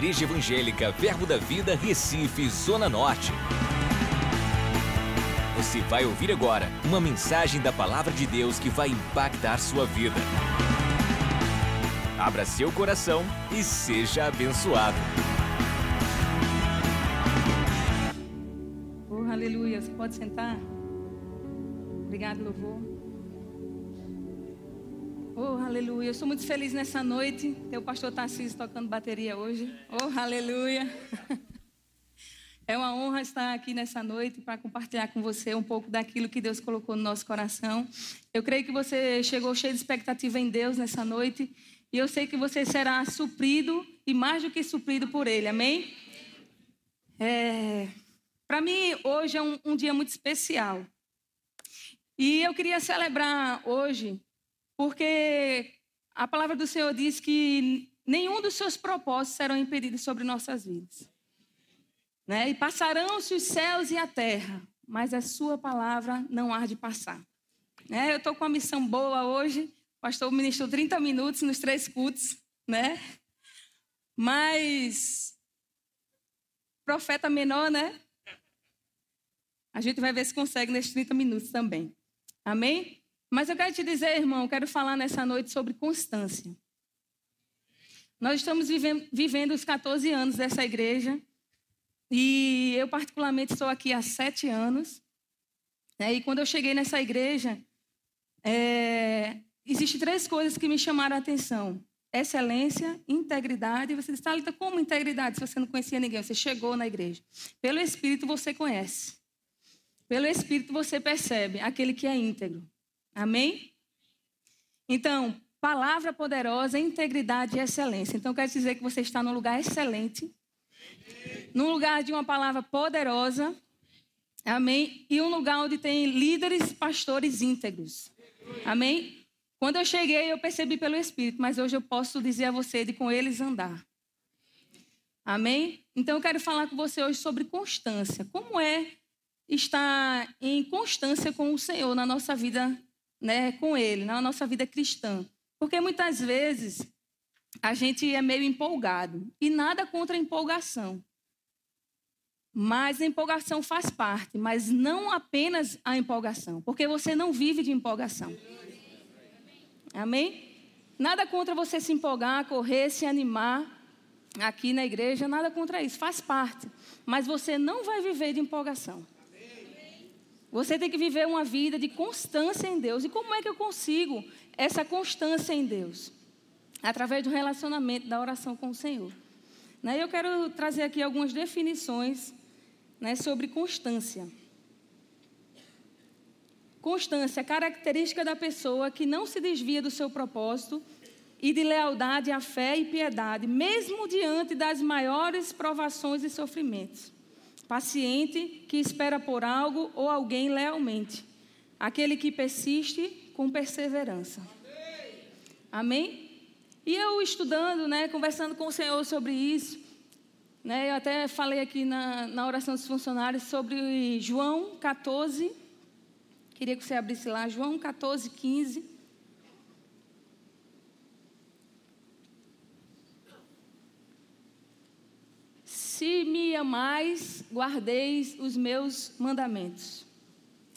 Igreja Evangélica Verbo da Vida, Recife, Zona Norte. Você vai ouvir agora uma mensagem da Palavra de Deus que vai impactar sua vida. Abra seu coração e seja abençoado. Oh, aleluia. Você pode sentar? Obrigado, louvor. Oh, aleluia. Eu sou muito feliz nessa noite. Ter o pastor Tarcísio tocando bateria hoje. Oh, aleluia. É uma honra estar aqui nessa noite para compartilhar com você um pouco daquilo que Deus colocou no nosso coração. Eu creio que você chegou cheio de expectativa em Deus nessa noite. E eu sei que você será suprido e mais do que suprido por Ele. Amém? É... Para mim, hoje é um, um dia muito especial. E eu queria celebrar hoje porque a palavra do Senhor diz que nenhum dos seus propósitos serão impedidos sobre nossas vidas. Né? E passarão-se os céus e a terra, mas a sua palavra não há de passar. Né? Eu estou com uma missão boa hoje. O pastor ministrou 30 minutos nos três cultos, né? Mas profeta menor, né? A gente vai ver se consegue nesses 30 minutos também. Amém? Mas eu quero te dizer, irmão, quero falar nessa noite sobre constância. Nós estamos vivendo, vivendo os 14 anos dessa igreja. E eu, particularmente, estou aqui há sete anos. Né? E quando eu cheguei nessa igreja, é, existem três coisas que me chamaram a atenção: excelência, integridade. Você diz, Thalita, como integridade se você não conhecia ninguém? Você chegou na igreja. Pelo Espírito você conhece. Pelo Espírito você percebe aquele que é íntegro. Amém? Então, palavra poderosa, integridade e excelência. Então, quero dizer que você está num lugar excelente, num lugar de uma palavra poderosa, amém? E um lugar onde tem líderes, pastores íntegros, amém? Quando eu cheguei, eu percebi pelo Espírito, mas hoje eu posso dizer a você de com eles andar. Amém? Então eu quero falar com você hoje sobre constância. Como é estar em constância com o Senhor na nossa vida né, com Ele, na nossa vida cristã. Porque muitas vezes a gente é meio empolgado e nada contra a empolgação. Mas a empolgação faz parte, mas não apenas a empolgação, porque você não vive de empolgação. Amém? Nada contra você se empolgar, correr, se animar aqui na igreja, nada contra isso, faz parte. Mas você não vai viver de empolgação. Você tem que viver uma vida de constância em Deus. E como é que eu consigo essa constância em Deus? Através do relacionamento, da oração com o Senhor. Né? Eu quero trazer aqui algumas definições né, sobre constância. Constância, característica da pessoa que não se desvia do seu propósito e de lealdade à fé e piedade, mesmo diante das maiores provações e sofrimentos paciente, que espera por algo ou alguém lealmente, aquele que persiste com perseverança. Amém? E eu estudando, né, conversando com o Senhor sobre isso, né, eu até falei aqui na, na oração dos funcionários sobre João 14, queria que você abrisse lá, João 14, 15. Se me amais, guardeis os meus mandamentos.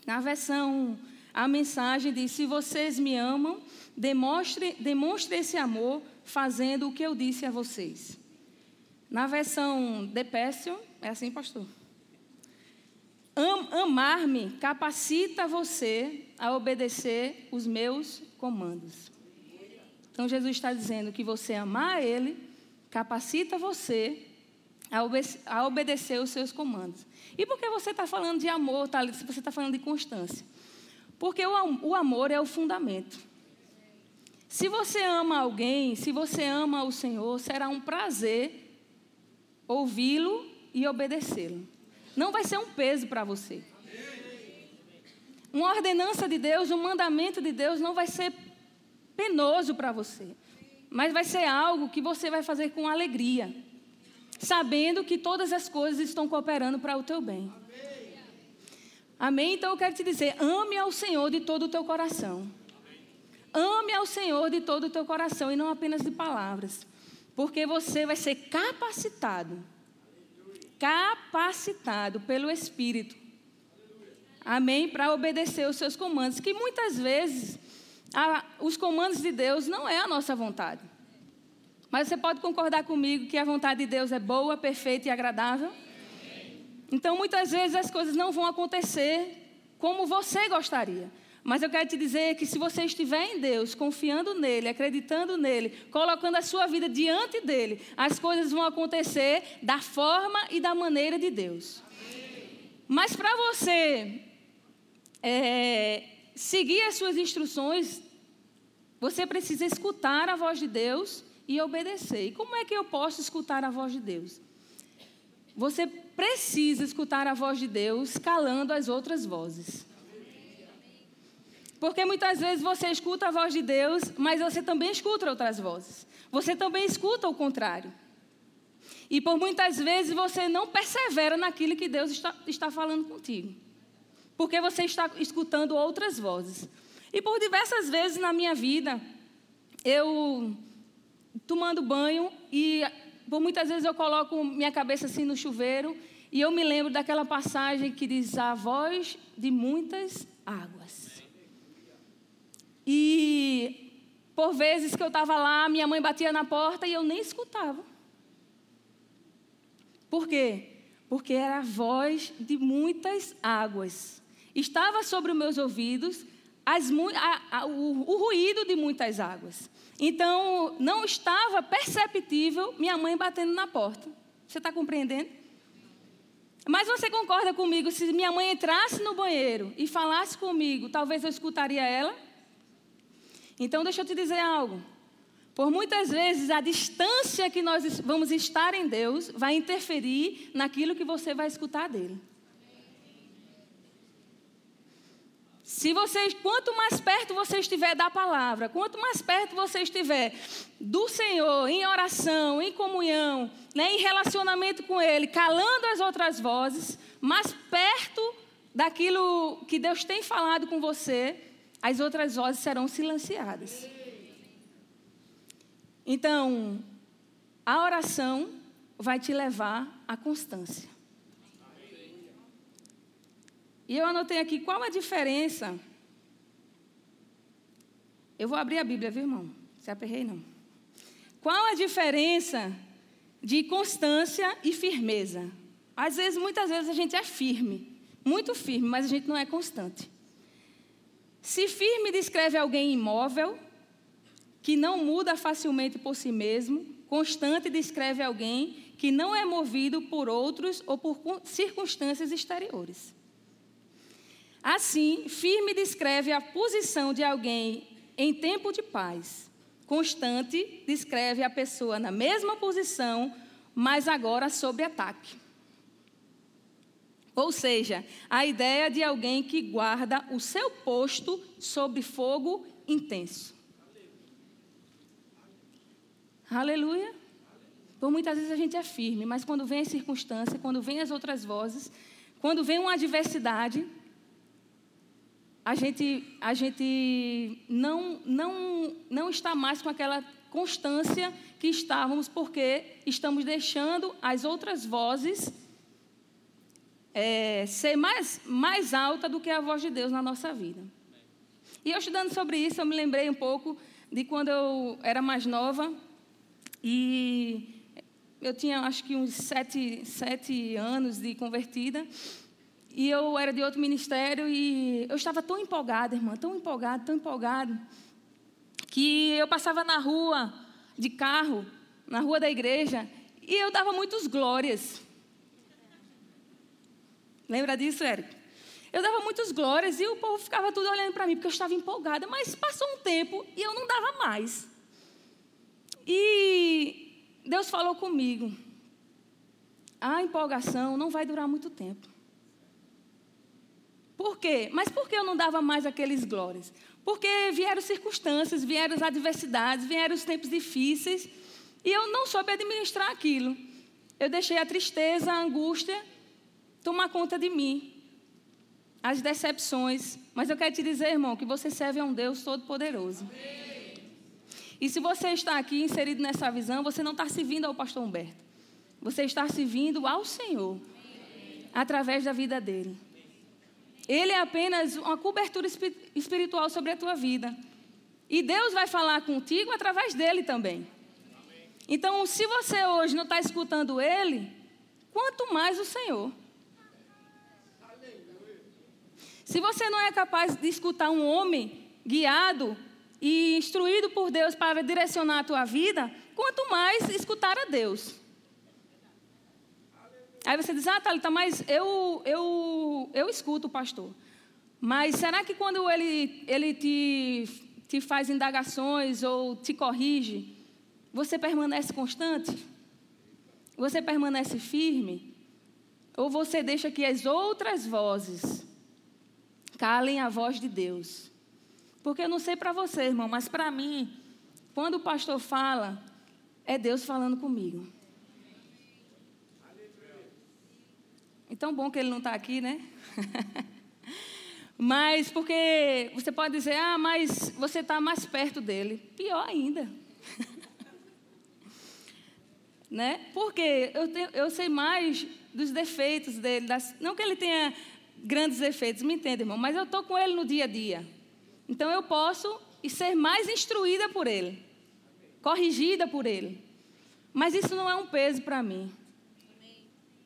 Na versão, a mensagem diz: Se vocês me amam, demonstre, demonstre esse amor fazendo o que eu disse a vocês. Na versão de Pécio, é assim, pastor? Am, Amar-me capacita você a obedecer os meus comandos. Então Jesus está dizendo que você amar Ele capacita você a, obede a obedecer os seus comandos. E por que você está falando de amor, Thalita, se você está falando de constância? Porque o, o amor é o fundamento. Se você ama alguém, se você ama o Senhor, será um prazer ouvi-lo e obedecê-lo. Não vai ser um peso para você. Uma ordenança de Deus, um mandamento de Deus não vai ser penoso para você, mas vai ser algo que você vai fazer com alegria sabendo que todas as coisas estão cooperando para o teu bem. Amém? Então eu quero te dizer: ame ao Senhor de todo o teu coração. Ame ao Senhor de todo o teu coração e não apenas de palavras. Porque você vai ser capacitado capacitado pelo Espírito. Amém? Para obedecer os seus comandos. Que muitas vezes a, os comandos de Deus não é a nossa vontade. Mas você pode concordar comigo que a vontade de Deus é boa, perfeita e agradável? Então, muitas vezes as coisas não vão acontecer como você gostaria. Mas eu quero te dizer que se você estiver em Deus, confiando nele, acreditando nele, colocando a sua vida diante dele, as coisas vão acontecer da forma e da maneira de Deus. Mas para você é, seguir as suas instruções, você precisa escutar a voz de Deus e obedecer. E como é que eu posso escutar a voz de Deus? Você precisa escutar a voz de Deus calando as outras vozes. Porque muitas vezes você escuta a voz de Deus, mas você também escuta outras vozes. Você também escuta o contrário. E por muitas vezes você não persevera naquilo que Deus está, está falando contigo. Porque você está escutando outras vozes. E por diversas vezes na minha vida, eu tomando banho e por muitas vezes eu coloco minha cabeça assim no chuveiro e eu me lembro daquela passagem que diz a voz de muitas águas. E por vezes que eu estava lá, minha mãe batia na porta e eu nem escutava. Por quê? Porque era a voz de muitas águas. Estava sobre os meus ouvidos as, a, a, o, o ruído de muitas águas. Então, não estava perceptível minha mãe batendo na porta. Você está compreendendo? Mas você concorda comigo, se minha mãe entrasse no banheiro e falasse comigo, talvez eu escutaria ela? Então, deixa eu te dizer algo. Por muitas vezes, a distância que nós vamos estar em Deus vai interferir naquilo que você vai escutar dele. Se você, quanto mais perto você estiver da palavra, quanto mais perto você estiver do Senhor, em oração, em comunhão, né, em relacionamento com Ele, calando as outras vozes, mais perto daquilo que Deus tem falado com você, as outras vozes serão silenciadas. Então, a oração vai te levar à constância. E eu anotei aqui qual a diferença. Eu vou abrir a Bíblia, viu, irmão? Se aperrei, não. Qual a diferença de constância e firmeza? Às vezes, muitas vezes a gente é firme, muito firme, mas a gente não é constante. Se firme descreve alguém imóvel, que não muda facilmente por si mesmo, constante descreve alguém que não é movido por outros ou por circunstâncias exteriores. Assim, firme descreve a posição de alguém em tempo de paz. Constante descreve a pessoa na mesma posição, mas agora sob ataque. Ou seja, a ideia de alguém que guarda o seu posto sob fogo intenso. Aleluia. Por muitas vezes a gente é firme, mas quando vem a circunstância, quando vem as outras vozes, quando vem uma adversidade, a gente, a gente não, não, não está mais com aquela constância que estávamos, porque estamos deixando as outras vozes é, ser mais, mais alta do que a voz de Deus na nossa vida. E eu estudando sobre isso, eu me lembrei um pouco de quando eu era mais nova e eu tinha acho que uns sete, sete anos de convertida e eu era de outro ministério e eu estava tão empolgada, irmã, tão empolgada, tão empolgada, que eu passava na rua de carro, na rua da igreja, e eu dava muitos glórias. Lembra disso, Érico? Eu dava muitas glórias e o povo ficava tudo olhando para mim, porque eu estava empolgada. Mas passou um tempo e eu não dava mais. E Deus falou comigo: a empolgação não vai durar muito tempo. Por quê? Mas por que eu não dava mais aqueles glórias? Porque vieram circunstâncias, vieram as adversidades, vieram os tempos difíceis, e eu não soube administrar aquilo. Eu deixei a tristeza, a angústia tomar conta de mim. As decepções. Mas eu quero te dizer, irmão, que você serve a um Deus todo-poderoso. E se você está aqui inserido nessa visão, você não está servindo ao pastor Humberto. Você está servindo ao Senhor. Através da vida dele. Ele é apenas uma cobertura espiritual sobre a tua vida. E Deus vai falar contigo através dele também. Então, se você hoje não está escutando ele, quanto mais o Senhor. Se você não é capaz de escutar um homem guiado e instruído por Deus para direcionar a tua vida, quanto mais escutar a Deus. Aí você diz, ah, Thalita, mas eu, eu, eu escuto o pastor. Mas será que quando ele, ele te, te faz indagações ou te corrige, você permanece constante? Você permanece firme? Ou você deixa que as outras vozes calem a voz de Deus? Porque eu não sei para você, irmão, mas para mim, quando o pastor fala, é Deus falando comigo. Então bom que ele não está aqui, né? mas porque você pode dizer, ah, mas você está mais perto dele. Pior ainda. né? Porque eu, tenho, eu sei mais dos defeitos dele. Das, não que ele tenha grandes defeitos, me entende, irmão? Mas eu estou com ele no dia a dia. Então eu posso ser mais instruída por ele, corrigida por ele. Mas isso não é um peso para mim.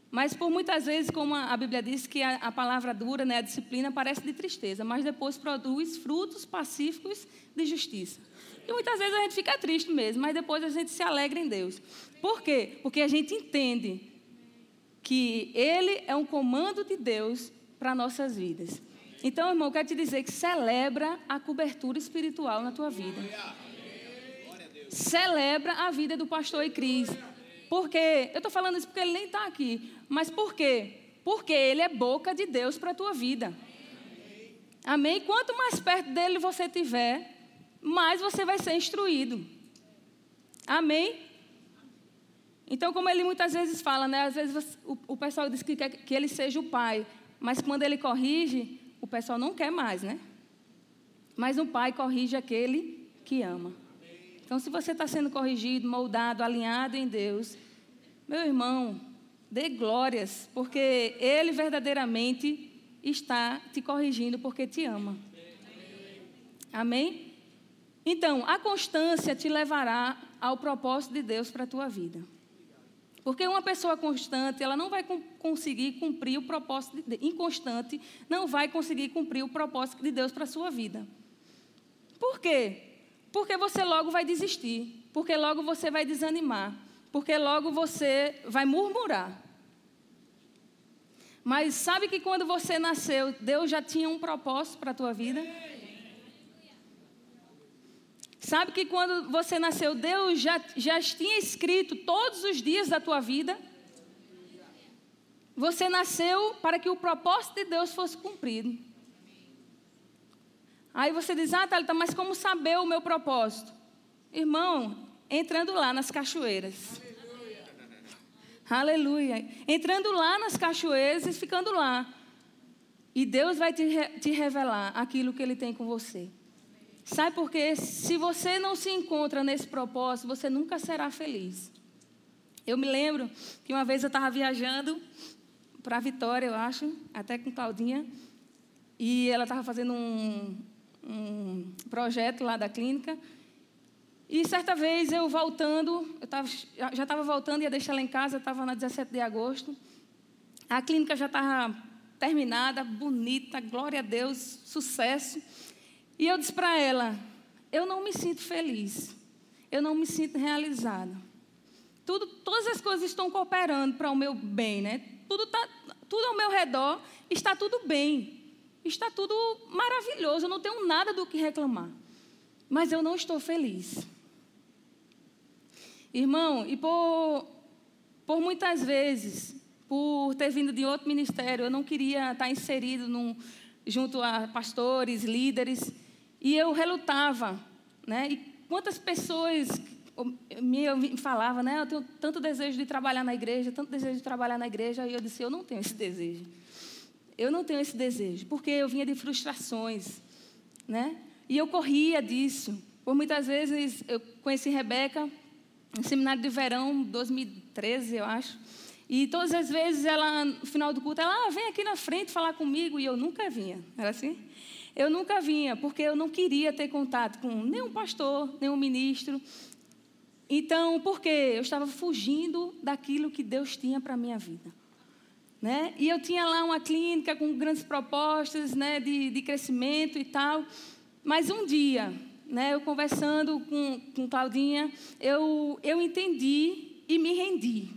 Mas por muitas vezes, como a Bíblia diz que a, a, palavra dura, né, a disciplina, parece de tristeza, mas depois produz frutos pacíficos de justiça. E muitas vezes a gente fica triste mesmo, mas depois a gente se alegra em Deus. Por quê? Porque a gente entende que Ele é um comando de Deus para nossas vidas. Então, irmão, eu quero te dizer que celebra a cobertura espiritual na tua vida. Celebra a vida do pastor e Cris. Porque, eu estou falando isso porque ele nem está aqui. Mas por quê? Porque ele é boca de Deus para a tua vida. Amém? Quanto mais perto dele você tiver, mais você vai ser instruído. Amém? Então, como ele muitas vezes fala, né? Às vezes o, o pessoal diz que quer que ele seja o pai, mas quando ele corrige, o pessoal não quer mais, né? Mas o pai corrige aquele que ama. Então, se você está sendo corrigido, moldado, alinhado em Deus, meu irmão, dê glórias, porque Ele verdadeiramente está te corrigindo porque te ama. Amém? Então, a constância te levará ao propósito de Deus para a tua vida. Porque uma pessoa constante, ela não vai conseguir cumprir o propósito de inconstante, não vai conseguir cumprir o propósito de Deus para a sua vida. Por quê? Porque você logo vai desistir, porque logo você vai desanimar, porque logo você vai murmurar. Mas sabe que quando você nasceu, Deus já tinha um propósito para a tua vida? Sabe que quando você nasceu, Deus já, já tinha escrito todos os dias da tua vida? Você nasceu para que o propósito de Deus fosse cumprido. Aí você diz, ah, Thalita, mas como saber o meu propósito? Irmão, entrando lá nas cachoeiras. Aleluia. Aleluia. Entrando lá nas cachoeiras e ficando lá. E Deus vai te, te revelar aquilo que Ele tem com você. Sabe por quê? Se você não se encontra nesse propósito, você nunca será feliz. Eu me lembro que uma vez eu estava viajando para Vitória, eu acho, até com Claudinha, e ela estava fazendo um, um projeto lá da clínica. E certa vez eu voltando, eu tava, já estava voltando, ia deixar ela em casa, estava na 17 de agosto. A clínica já estava terminada, bonita, glória a Deus, sucesso. E eu disse para ela: eu não me sinto feliz, eu não me sinto realizada. Tudo, todas as coisas estão cooperando para o meu bem, né? Tudo, tá, tudo ao meu redor está tudo bem está tudo maravilhoso, eu não tenho nada do que reclamar. Mas eu não estou feliz. Irmão, e por, por muitas vezes, por ter vindo de outro ministério, eu não queria estar inserido num, junto a pastores, líderes, e eu relutava. Né? E quantas pessoas me falavam, né? Eu tenho tanto desejo de trabalhar na igreja, tanto desejo de trabalhar na igreja, e eu disse, eu não tenho esse desejo. Eu não tenho esse desejo, porque eu vinha de frustrações, né? E eu corria disso. Por muitas vezes eu conheci Rebeca no seminário de verão, 2013, eu acho. E todas as vezes ela, no final do culto, ela ah, vem aqui na frente falar comigo. E eu nunca vinha. Era assim? Eu nunca vinha, porque eu não queria ter contato com nenhum pastor, nenhum ministro. Então, por quê? Eu estava fugindo daquilo que Deus tinha para a minha vida. Né? E eu tinha lá uma clínica com grandes propostas né, de, de crescimento e tal. Mas um dia, né, eu conversando com, com Claudinha, eu, eu entendi e me rendi.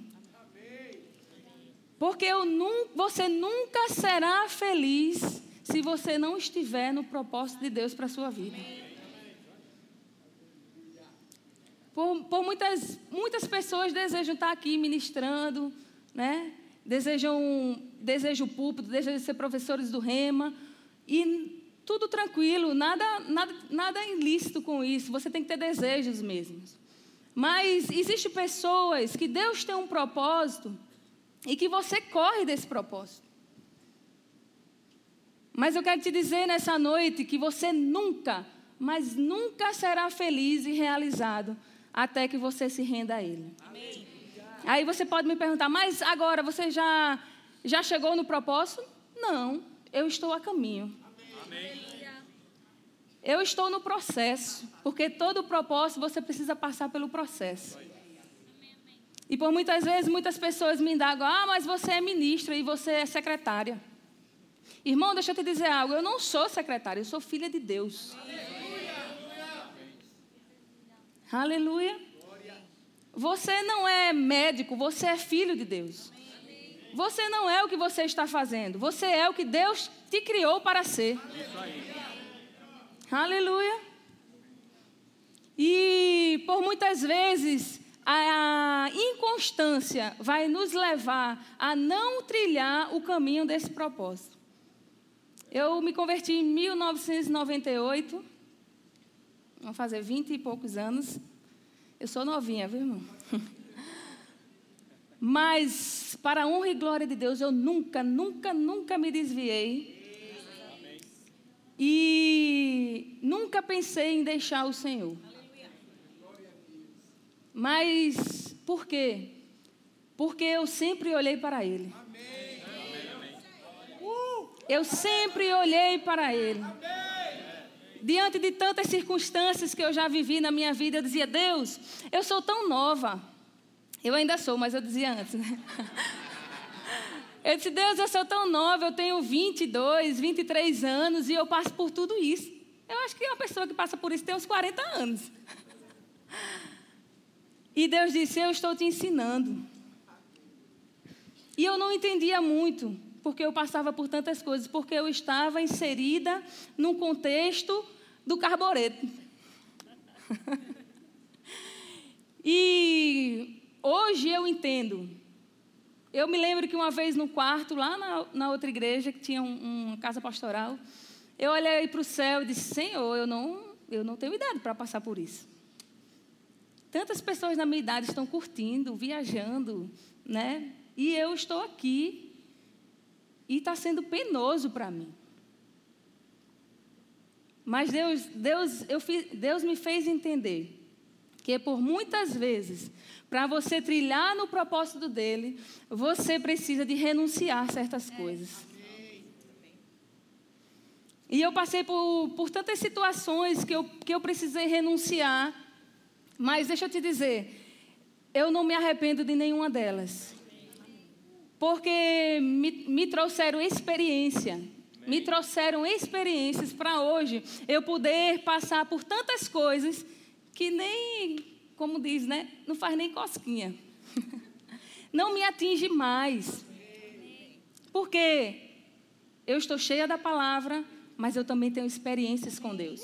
Porque eu num, você nunca será feliz se você não estiver no propósito de Deus para a sua vida. Por, por, muitas, muitas pessoas desejam estar aqui ministrando, né? Desejam, desejam o púlpito, desejam ser professores do rema, e tudo tranquilo, nada, nada, nada ilícito com isso. Você tem que ter desejos mesmos. Mas existem pessoas que Deus tem um propósito e que você corre desse propósito. Mas eu quero te dizer nessa noite que você nunca, mas nunca será feliz e realizado até que você se renda a Ele. Amém. Aí você pode me perguntar, mas agora você já, já chegou no propósito? Não, eu estou a caminho. Eu estou no processo, porque todo propósito você precisa passar pelo processo. E por muitas vezes, muitas pessoas me indagam: ah, mas você é ministra e você é secretária. Irmão, deixa eu te dizer algo: eu não sou secretária, eu sou filha de Deus. Aleluia. Aleluia. Você não é médico, você é filho de Deus. Você não é o que você está fazendo, você é o que Deus te criou para ser. Aleluia. E por muitas vezes a inconstância vai nos levar a não trilhar o caminho desse propósito. Eu me converti em 1998, vão fazer vinte e poucos anos. Eu sou novinha, viu, irmão? Mas, para a honra e glória de Deus, eu nunca, nunca, nunca me desviei. E nunca pensei em deixar o Senhor. Mas, por quê? Porque eu sempre olhei para Ele. Eu sempre olhei para Ele. Diante de tantas circunstâncias que eu já vivi na minha vida, eu dizia: Deus, eu sou tão nova. Eu ainda sou, mas eu dizia antes, né? Eu disse: Deus, eu sou tão nova, eu tenho 22, 23 anos e eu passo por tudo isso. Eu acho que uma pessoa que passa por isso tem uns 40 anos. E Deus disse: Eu estou te ensinando. E eu não entendia muito porque eu passava por tantas coisas, porque eu estava inserida num contexto do carbureto. e hoje eu entendo. Eu me lembro que uma vez no quarto, lá na, na outra igreja, que tinha um, uma casa pastoral, eu olhei para o céu e disse: Senhor, eu não, eu não tenho idade para passar por isso. Tantas pessoas na minha idade estão curtindo, viajando, né? E eu estou aqui e está sendo penoso para mim. Mas Deus, Deus, eu fiz, Deus me fez entender que por muitas vezes, para você trilhar no propósito dele, você precisa de renunciar certas coisas. E eu passei por, por tantas situações que eu, que eu precisei renunciar, mas deixa eu te dizer, eu não me arrependo de nenhuma delas porque me, me trouxeram experiência. Me trouxeram experiências para hoje eu poder passar por tantas coisas que nem, como diz, né? Não faz nem cosquinha. Não me atinge mais. Porque eu estou cheia da palavra, mas eu também tenho experiências com Deus.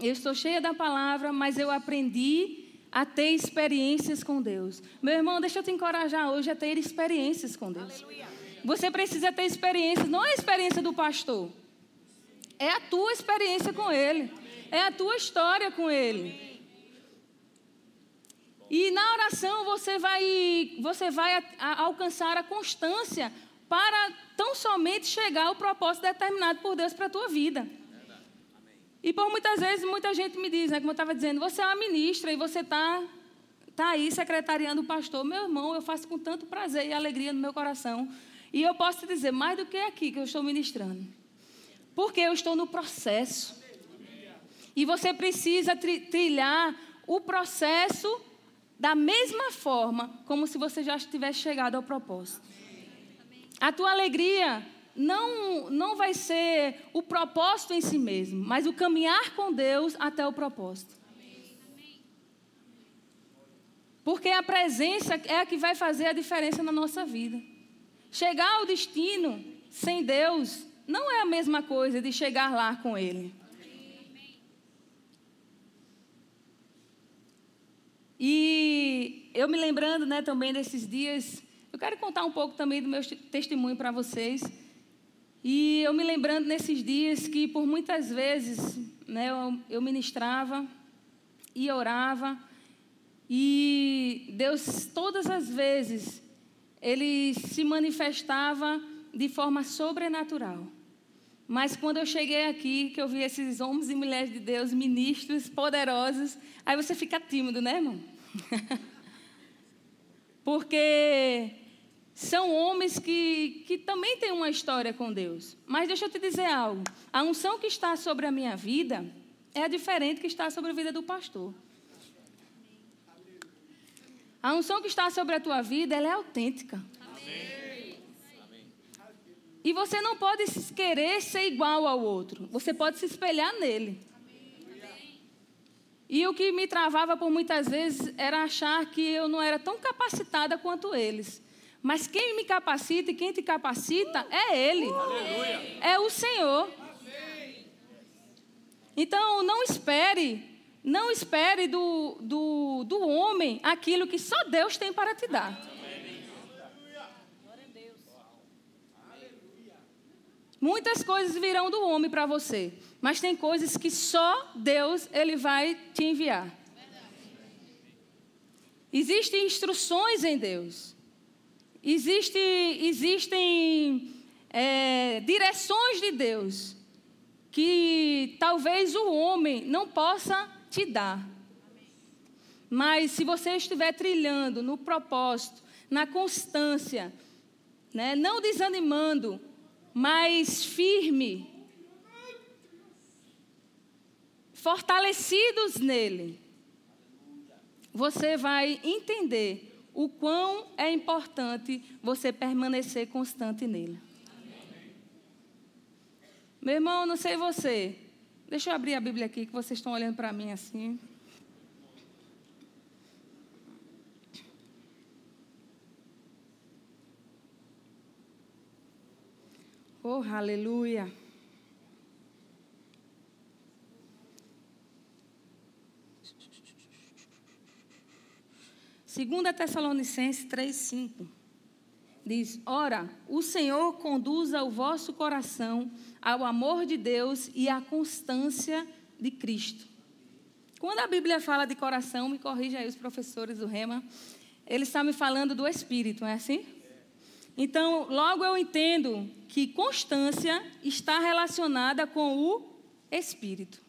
Eu estou cheia da palavra, mas eu aprendi a ter experiências com Deus. Meu irmão, deixa eu te encorajar hoje a ter experiências com Deus. Aleluia. Você precisa ter experiências, não é a experiência do pastor, é a tua experiência com Ele, é a tua história com Ele. E na oração você vai, você vai a, a, alcançar a constância para tão somente chegar ao propósito determinado por Deus para a tua vida. E por muitas vezes, muita gente me diz, né, como eu estava dizendo, você é uma ministra e você está tá aí secretariando o pastor. Meu irmão, eu faço com tanto prazer e alegria no meu coração. E eu posso te dizer, mais do que aqui que eu estou ministrando. Porque eu estou no processo. E você precisa tri trilhar o processo da mesma forma como se você já tivesse chegado ao propósito. A tua alegria não, não vai ser o propósito em si mesmo, mas o caminhar com Deus até o propósito. Porque a presença é a que vai fazer a diferença na nossa vida. Chegar ao destino sem Deus não é a mesma coisa de chegar lá com Ele. E eu me lembrando né, também desses dias, eu quero contar um pouco também do meu testemunho para vocês. E eu me lembrando nesses dias que por muitas vezes né, eu, eu ministrava e orava, e Deus, todas as vezes, Ele se manifestava de forma sobrenatural. Mas quando eu cheguei aqui, que eu vi esses homens e mulheres de Deus, ministros poderosos, aí você fica tímido, né, irmão? Porque são homens que, que também têm uma história com Deus. Mas deixa eu te dizer algo: a unção que está sobre a minha vida é diferente que está sobre a vida do pastor. A unção que está sobre a tua vida, ela é autêntica. Amém. E você não pode querer ser igual ao outro. Você pode se espelhar nele. E o que me travava por muitas vezes era achar que eu não era tão capacitada quanto eles. Mas quem me capacita e quem te capacita é Ele. Aleluia. É o Senhor. Então, não espere, não espere do, do, do homem aquilo que só Deus tem para te dar. Muitas coisas virão do homem para você, mas tem coisas que só Deus ele vai te enviar. Existem instruções em Deus. Existe, existem é, direções de Deus que talvez o homem não possa te dar. Mas se você estiver trilhando no propósito, na constância, né, não desanimando, mas firme, fortalecidos nele, você vai entender o quão é importante você permanecer constante nele. Meu irmão, não sei você. Deixa eu abrir a Bíblia aqui, que vocês estão olhando para mim assim. Oh, aleluia. Segunda Tessalonicenses 3:5 diz: Ora, o Senhor conduza o vosso coração ao amor de Deus e à constância de Cristo. Quando a Bíblia fala de coração, me corrija aí os professores do Rema, ele está me falando do espírito, não é assim? Então, logo eu entendo que constância está relacionada com o espírito.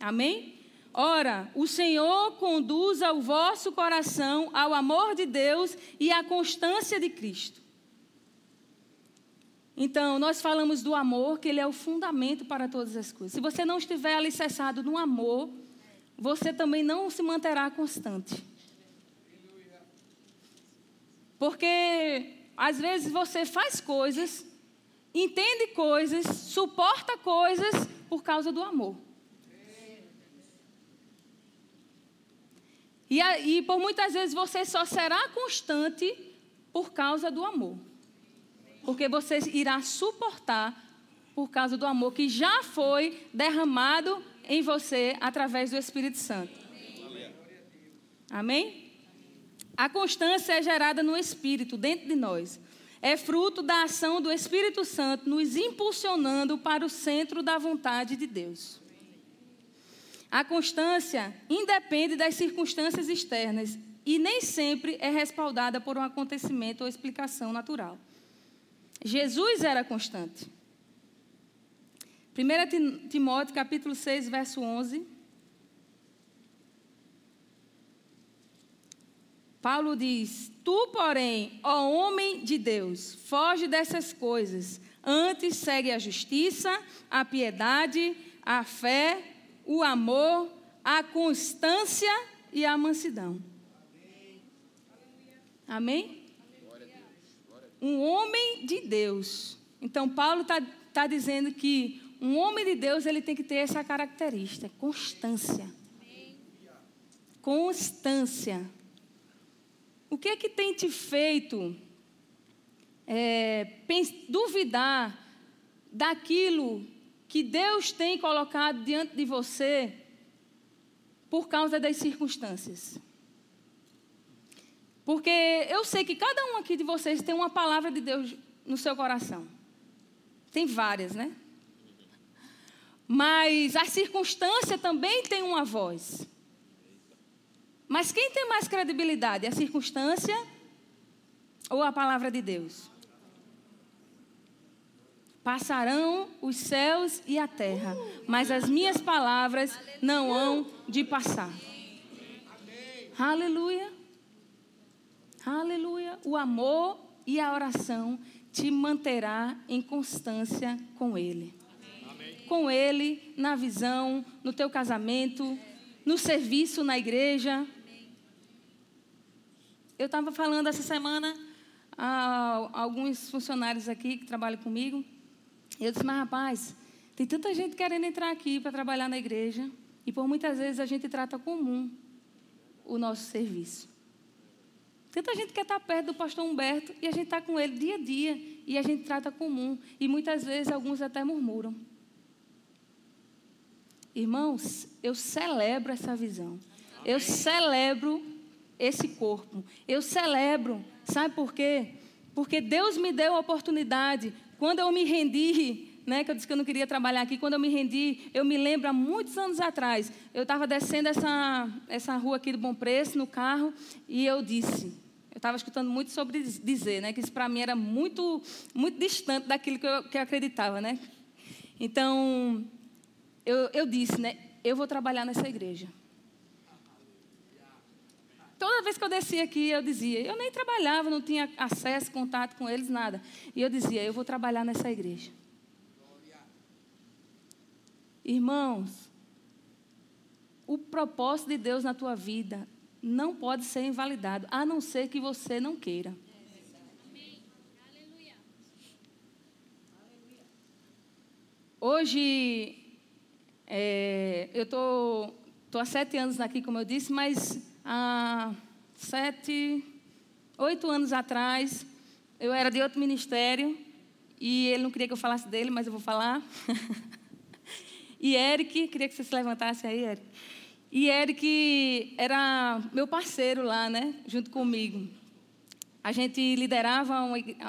Amém? Ora, o Senhor conduza o vosso coração ao amor de Deus e à constância de Cristo. Então, nós falamos do amor, que ele é o fundamento para todas as coisas. Se você não estiver alicerçado no amor, você também não se manterá constante. Porque, às vezes, você faz coisas, entende coisas, suporta coisas por causa do amor. E, e por muitas vezes você só será constante por causa do amor. Porque você irá suportar por causa do amor que já foi derramado em você através do Espírito Santo. Amém? A constância é gerada no Espírito, dentro de nós. É fruto da ação do Espírito Santo nos impulsionando para o centro da vontade de Deus. A constância independe das circunstâncias externas e nem sempre é respaldada por um acontecimento ou explicação natural. Jesus era constante. 1 Timóteo capítulo 6, verso 11. Paulo diz: Tu, porém, ó homem de Deus, foge dessas coisas. Antes segue a justiça, a piedade, a fé, o amor, a constância e a mansidão. Amém? Um homem de Deus. Então, Paulo está tá dizendo que um homem de Deus ele tem que ter essa característica, constância. Constância. O que é que tem te feito é, duvidar daquilo que Deus tem colocado diante de você por causa das circunstâncias? Porque eu sei que cada um aqui de vocês tem uma palavra de Deus no seu coração. Tem várias, né? Mas a circunstância também tem uma voz. Mas quem tem mais credibilidade? A circunstância ou a palavra de Deus? Passarão os céus e a terra, mas as minhas palavras não hão de passar. Aleluia. Aleluia. O amor e a oração te manterá em constância com Ele com Ele na visão, no teu casamento, no serviço na igreja. Eu estava falando essa semana a alguns funcionários aqui que trabalham comigo. E eu disse, mas rapaz, tem tanta gente querendo entrar aqui para trabalhar na igreja. E por muitas vezes a gente trata comum o nosso serviço. Tanta gente quer estar perto do pastor Humberto e a gente está com ele dia a dia e a gente trata comum. E muitas vezes alguns até murmuram. Irmãos, eu celebro essa visão. Eu celebro esse corpo. Eu celebro. Sabe por quê? Porque Deus me deu a oportunidade. Quando eu me rendi, né, que eu disse que eu não queria trabalhar aqui, quando eu me rendi, eu me lembro há muitos anos atrás, eu estava descendo essa, essa rua aqui do Bom Preço no carro e eu disse, eu estava escutando muito sobre dizer, né, que isso para mim era muito, muito distante daquilo que eu, que eu acreditava, né? Então, eu, eu disse, né? Eu vou trabalhar nessa igreja. Toda vez que eu descia aqui, eu dizia, eu nem trabalhava, não tinha acesso, contato com eles, nada. E eu dizia, eu vou trabalhar nessa igreja. Irmãos, o propósito de Deus na tua vida não pode ser invalidado, a não ser que você não queira. Hoje, é, eu tô, tô há sete anos aqui, como eu disse, mas há sete, oito anos atrás, eu era de outro ministério e ele não queria que eu falasse dele, mas eu vou falar. e Eric, queria que você se levantasse aí, Eric. E Eric era meu parceiro lá, né, junto comigo. A gente liderava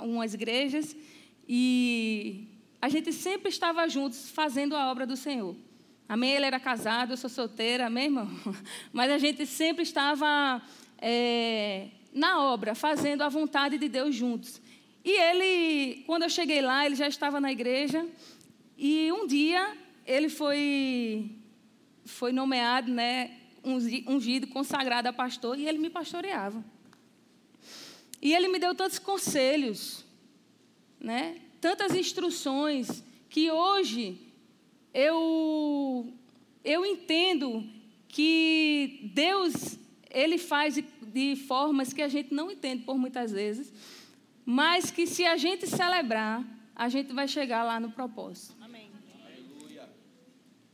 umas igrejas e a gente sempre estava juntos fazendo a obra do Senhor. Amém? Ele era casado, eu sou solteira, amém, irmão? Mas a gente sempre estava é, na obra, fazendo a vontade de Deus juntos. E ele, quando eu cheguei lá, ele já estava na igreja. E um dia ele foi, foi nomeado, né, ungido, consagrado a pastor, e ele me pastoreava. E ele me deu tantos conselhos, né, tantas instruções, que hoje eu, eu entendo que Deus, Ele faz de, de formas que a gente não entende por muitas vezes, mas que se a gente celebrar, a gente vai chegar lá no propósito. Amém.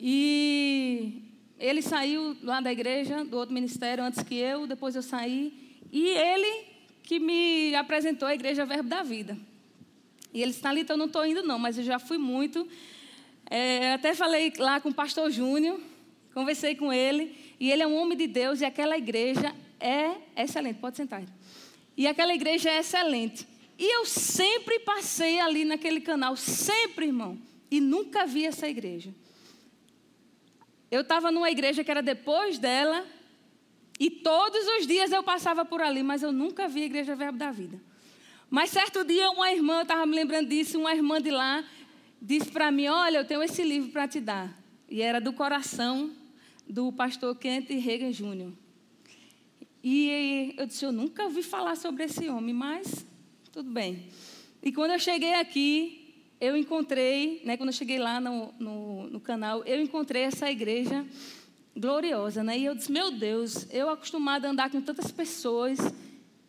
E ele saiu lá da igreja, do outro ministério, antes que eu, depois eu saí, e ele que me apresentou a igreja Verbo da Vida. E ele está ali, então eu não estou indo não, mas eu já fui muito. É, até falei lá com o pastor Júnior, conversei com ele, e ele é um homem de Deus, e aquela igreja é excelente. Pode sentar. E aquela igreja é excelente. E eu sempre passei ali naquele canal, sempre, irmão, e nunca vi essa igreja. Eu estava numa igreja que era depois dela, e todos os dias eu passava por ali, mas eu nunca vi a igreja Verbo da Vida. Mas certo dia, uma irmã, eu estava me lembrando disso, uma irmã de lá, disse para mim: Olha, eu tenho esse livro para te dar. E era do coração do pastor Kent Reagan Jr. E eu disse: Eu nunca ouvi falar sobre esse homem, mas tudo bem. E quando eu cheguei aqui, eu encontrei, né, quando eu cheguei lá no, no, no canal, eu encontrei essa igreja gloriosa, né? E eu disse: Meu Deus, eu acostumada a andar com tantas pessoas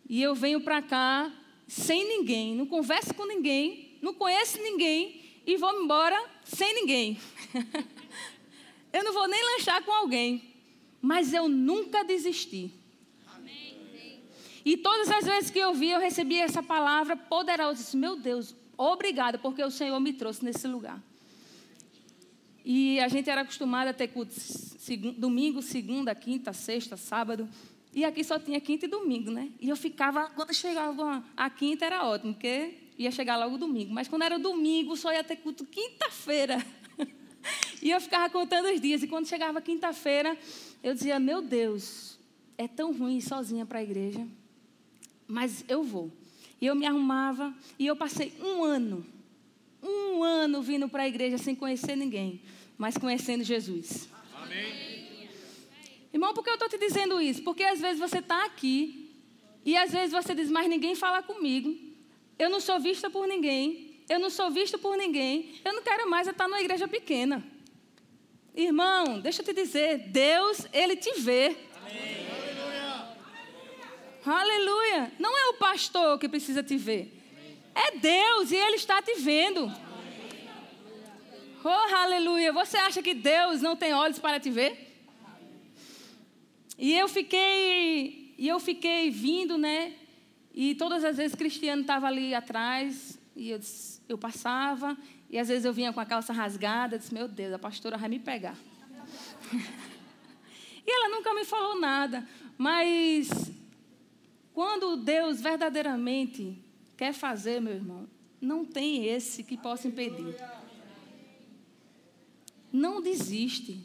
e eu venho para cá sem ninguém, não converso com ninguém, não conheço ninguém e vou embora sem ninguém. eu não vou nem lanchar com alguém, mas eu nunca desisti. E todas as vezes que eu vi, eu recebi essa palavra poderosa. Disse, meu Deus, obrigada, porque o Senhor me trouxe nesse lugar. E a gente era acostumado a ter cultos domingo, segunda, quinta, sexta, sábado. E aqui só tinha quinta e domingo, né? E eu ficava, quando chegava a quinta era ótimo, porque ia chegar logo domingo. Mas quando era domingo, só ia ter culto quinta-feira. e eu ficava contando os dias. E quando chegava quinta-feira, eu dizia, meu Deus, é tão ruim ir sozinha para a igreja mas eu vou. E eu me arrumava e eu passei um ano, um ano vindo para a igreja sem conhecer ninguém, mas conhecendo Jesus. Amém. Irmão, por que eu estou te dizendo isso? Porque às vezes você está aqui e às vezes você diz, mas ninguém fala comigo. Eu não sou vista por ninguém. Eu não sou visto por ninguém. Eu não quero mais estar numa igreja pequena. Irmão, deixa eu te dizer, Deus, Ele te vê. Aleluia. Não é o pastor que precisa te ver. É Deus e Ele está te vendo. Oh, aleluia. Você acha que Deus não tem olhos para te ver? E eu fiquei, e eu fiquei vindo, né? E todas as vezes Cristiano estava ali atrás, e eu, eu passava, e às vezes eu vinha com a calça rasgada, eu disse, meu Deus, a pastora vai me pegar. e ela nunca me falou nada, mas quando Deus verdadeiramente quer fazer, meu irmão, não tem esse que possa impedir. Não desiste.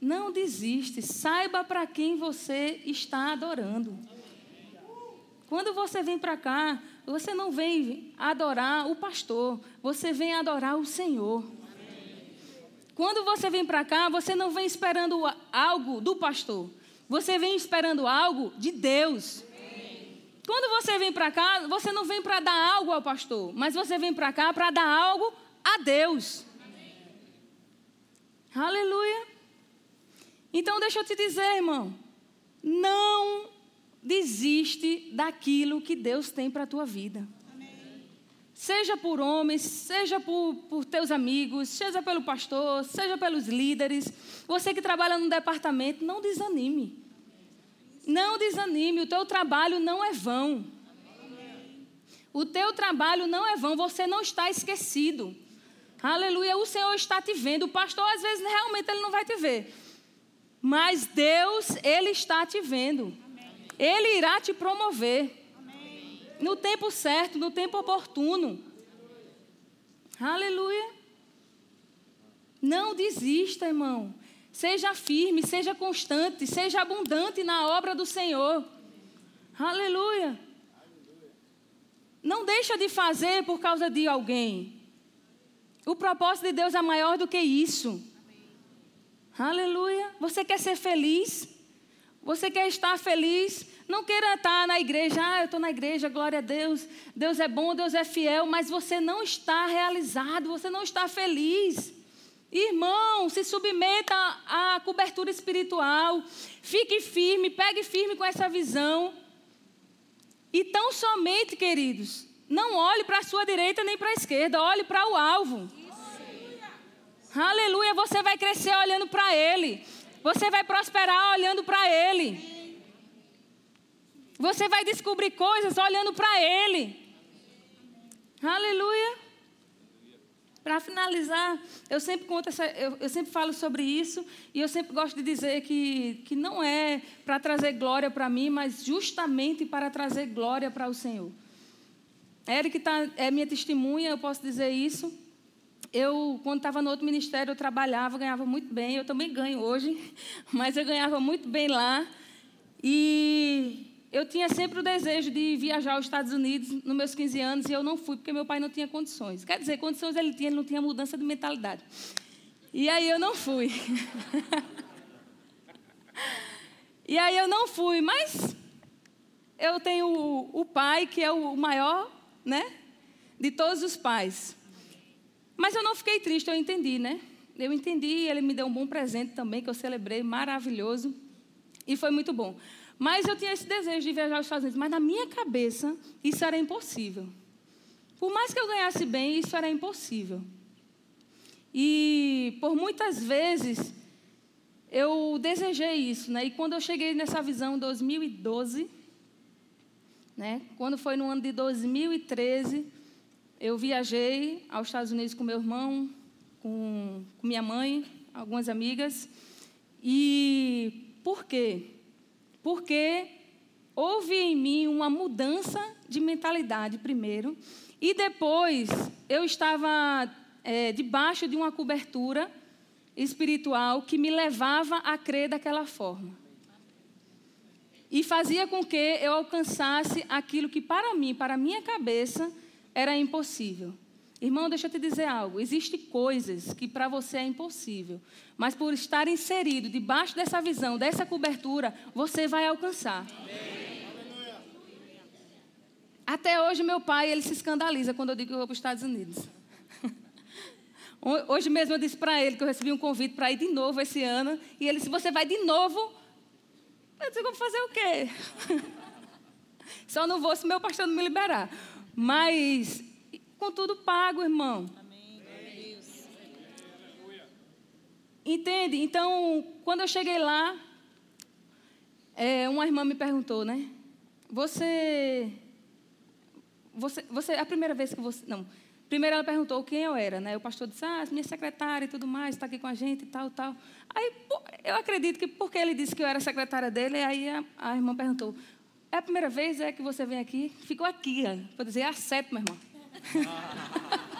Não desiste. Saiba para quem você está adorando. Quando você vem para cá, você não vem adorar o pastor, você vem adorar o Senhor. Quando você vem para cá, você não vem esperando algo do pastor, você vem esperando algo de Deus. Quando você vem para cá, você não vem para dar algo ao pastor, mas você vem para cá para dar algo a Deus. Aleluia. Então deixa eu te dizer, irmão, não desiste daquilo que Deus tem para a tua vida. Seja por homens, seja por, por teus amigos, seja pelo pastor, seja pelos líderes. Você que trabalha no departamento, não desanime. Não desanime, o teu trabalho não é vão. O teu trabalho não é vão, você não está esquecido. Aleluia, o Senhor está te vendo. O pastor, às vezes, realmente ele não vai te ver. Mas Deus, Ele está te vendo. Ele irá te promover. No tempo certo, no tempo oportuno. Aleluia. Não desista, irmão. Seja firme, seja constante, seja abundante na obra do Senhor. Aleluia. Não deixa de fazer por causa de alguém. O propósito de Deus é maior do que isso. Aleluia. Você quer ser feliz? Você quer estar feliz? Não queira estar na igreja, ah, eu estou na igreja, glória a Deus, Deus é bom, Deus é fiel, mas você não está realizado, você não está feliz. Irmão, se submeta à cobertura espiritual. Fique firme, pegue firme com essa visão. E tão somente, queridos, não olhe para a sua direita nem para a esquerda, olhe para o alvo. Aleluia, você vai crescer olhando para Ele. Você vai prosperar olhando para Ele. Você vai descobrir coisas olhando para Ele. Aleluia. Para finalizar, eu sempre conto essa, eu, eu, sempre falo sobre isso e eu sempre gosto de dizer que, que não é para trazer glória para mim, mas justamente para trazer glória para o Senhor. Eric tá, é minha testemunha, eu posso dizer isso. Eu, quando estava no outro ministério, eu trabalhava, ganhava muito bem. Eu também ganho hoje, mas eu ganhava muito bem lá. E eu tinha sempre o desejo de viajar aos Estados Unidos nos meus 15 anos e eu não fui porque meu pai não tinha condições. Quer dizer, condições ele tinha, ele não tinha mudança de mentalidade. E aí eu não fui. e aí eu não fui, mas eu tenho o, o pai que é o maior, né, de todos os pais. Mas eu não fiquei triste, eu entendi, né? Eu entendi, ele me deu um bom presente também, que eu celebrei, maravilhoso. E foi muito bom. Mas eu tinha esse desejo de viajar aos Estados Unidos. Mas na minha cabeça, isso era impossível. Por mais que eu ganhasse bem, isso era impossível. E por muitas vezes, eu desejei isso. Né? E quando eu cheguei nessa visão em 2012, né? quando foi no ano de 2013, eu viajei aos Estados Unidos com meu irmão, com, com minha mãe, algumas amigas. E por quê? Porque houve em mim uma mudança de mentalidade, primeiro, e depois eu estava é, debaixo de uma cobertura espiritual que me levava a crer daquela forma. E fazia com que eu alcançasse aquilo que para mim, para a minha cabeça, era impossível. Irmão, deixa eu te dizer algo. Existem coisas que para você é impossível, mas por estar inserido debaixo dessa visão, dessa cobertura, você vai alcançar. Amém. Até hoje meu pai ele se escandaliza quando eu digo que eu vou para os Estados Unidos. Hoje mesmo eu disse para ele que eu recebi um convite para ir de novo esse ano e ele disse: "Você vai de novo?" Eu disse: "Vou fazer o quê?" Só não vou se meu pastor não me liberar. Mas com tudo pago, irmão. Entende? Então, quando eu cheguei lá, é, uma irmã me perguntou, né? Você, você, você, a primeira vez que você, não. Primeiro ela perguntou quem eu era, né? O pastor disse, ah, minha secretária e tudo mais, está aqui com a gente e tal, tal. Aí, eu acredito que porque ele disse que eu era secretária dele, aí a, a irmã perguntou, é a primeira vez é que você vem aqui? Ficou aqui, para dizer, é a sétima, irmã.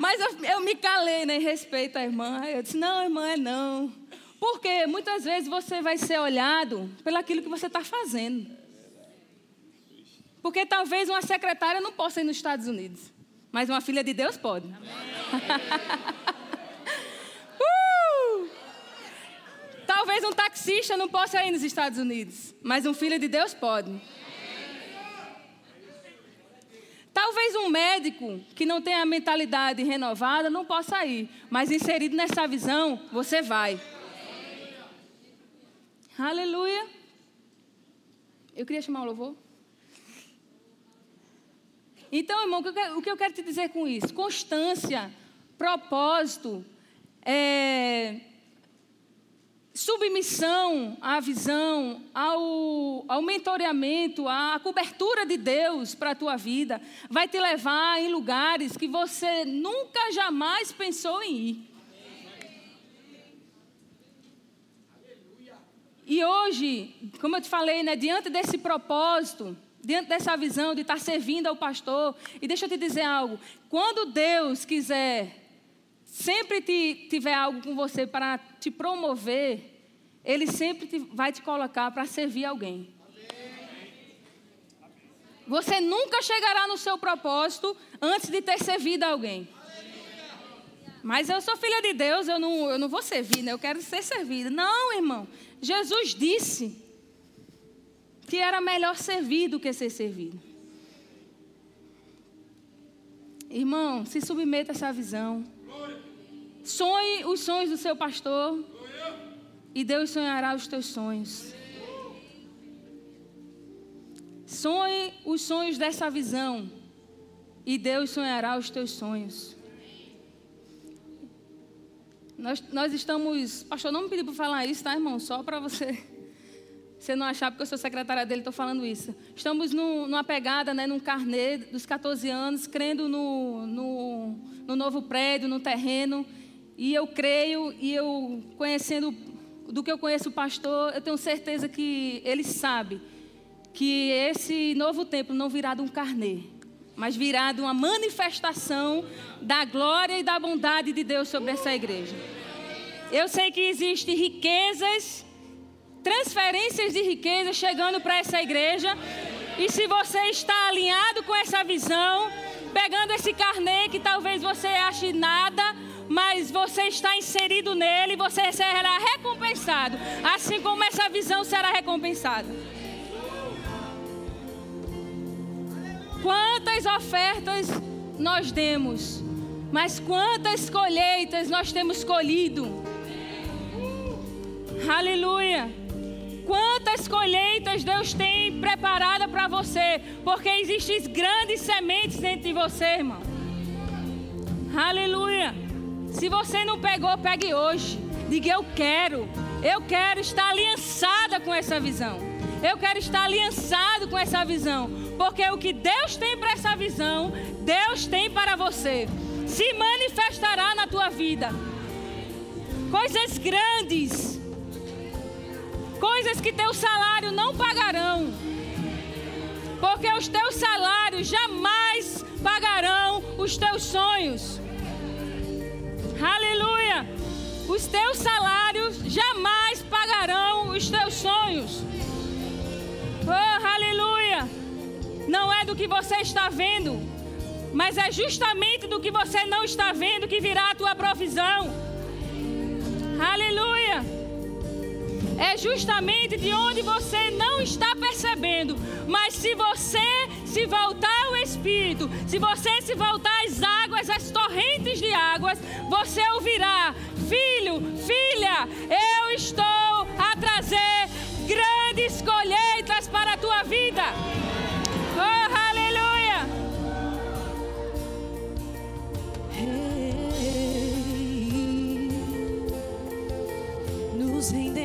Mas eu, eu, me calei né, em respeito à irmã. Eu disse: não, irmã, é não. Porque muitas vezes você vai ser olhado pelaquilo que você está fazendo. Porque talvez uma secretária não possa ir nos Estados Unidos, mas uma filha de Deus pode. uh! Talvez um taxista não possa ir nos Estados Unidos, mas um filho de Deus pode. Talvez um médico que não tenha a mentalidade renovada não possa ir, mas inserido nessa visão, você vai. Aleluia. Eu queria chamar o louvor. Então, irmão, o que eu quero te dizer com isso? Constância, propósito, é, submissão à visão, ao, ao mentoreamento, à cobertura de Deus para a tua vida, vai te levar em lugares que você nunca jamais pensou em ir. E hoje, como eu te falei, né, diante desse propósito, diante dessa visão de estar servindo ao pastor, e deixa eu te dizer algo: quando Deus quiser sempre te, tiver algo com você para te promover, ele sempre te, vai te colocar para servir alguém. Você nunca chegará no seu propósito antes de ter servido alguém. Mas eu sou filha de Deus, eu não, eu não vou servir, né? eu quero ser servida. Não, irmão. Jesus disse que era melhor servir do que ser servido. Irmão, se submeta a essa visão. Sonhe os sonhos do seu pastor. E Deus sonhará os teus sonhos. Sonhe os sonhos dessa visão. E Deus sonhará os teus sonhos. Nós, nós estamos. Pastor, não me pediu para falar isso, tá, irmão? Só para você. Você não achar, porque eu sou secretária dele, estou falando isso. Estamos no, numa pegada, né, num carnê dos 14 anos, crendo no, no, no novo prédio, no terreno. E eu creio, e eu conhecendo do que eu conheço o pastor, eu tenho certeza que ele sabe que esse novo templo não virá de um carnê, mas virá de uma manifestação da glória e da bondade de Deus sobre essa igreja. Eu sei que existem riquezas transferências de riqueza chegando para essa igreja. E se você está alinhado com essa visão, pegando esse carnê que talvez você ache nada, mas você está inserido nele, você será recompensado, assim como essa visão será recompensada. Quantas ofertas nós demos, mas quantas colheitas nós temos colhido. Aleluia. Quantas colheitas Deus tem preparada para você, porque existem grandes sementes dentro de você, irmão. Aleluia. Se você não pegou, pegue hoje. Diga eu quero. Eu quero estar aliançada com essa visão. Eu quero estar aliançado com essa visão. Porque o que Deus tem para essa visão, Deus tem para você. Se manifestará na tua vida. Coisas grandes. Coisas que teu salário não pagarão. Porque os teus salários jamais pagarão os teus sonhos. Aleluia! Os teus salários jamais pagarão os teus sonhos. Oh, aleluia! Não é do que você está vendo, mas é justamente do que você não está vendo que virá a tua provisão. Aleluia! É justamente de onde você não está percebendo, mas se você se voltar ao Espírito, se você se voltar às águas, às torrentes de águas, você ouvirá: Filho, filha, eu estou a trazer grandes colheitas para a tua vida.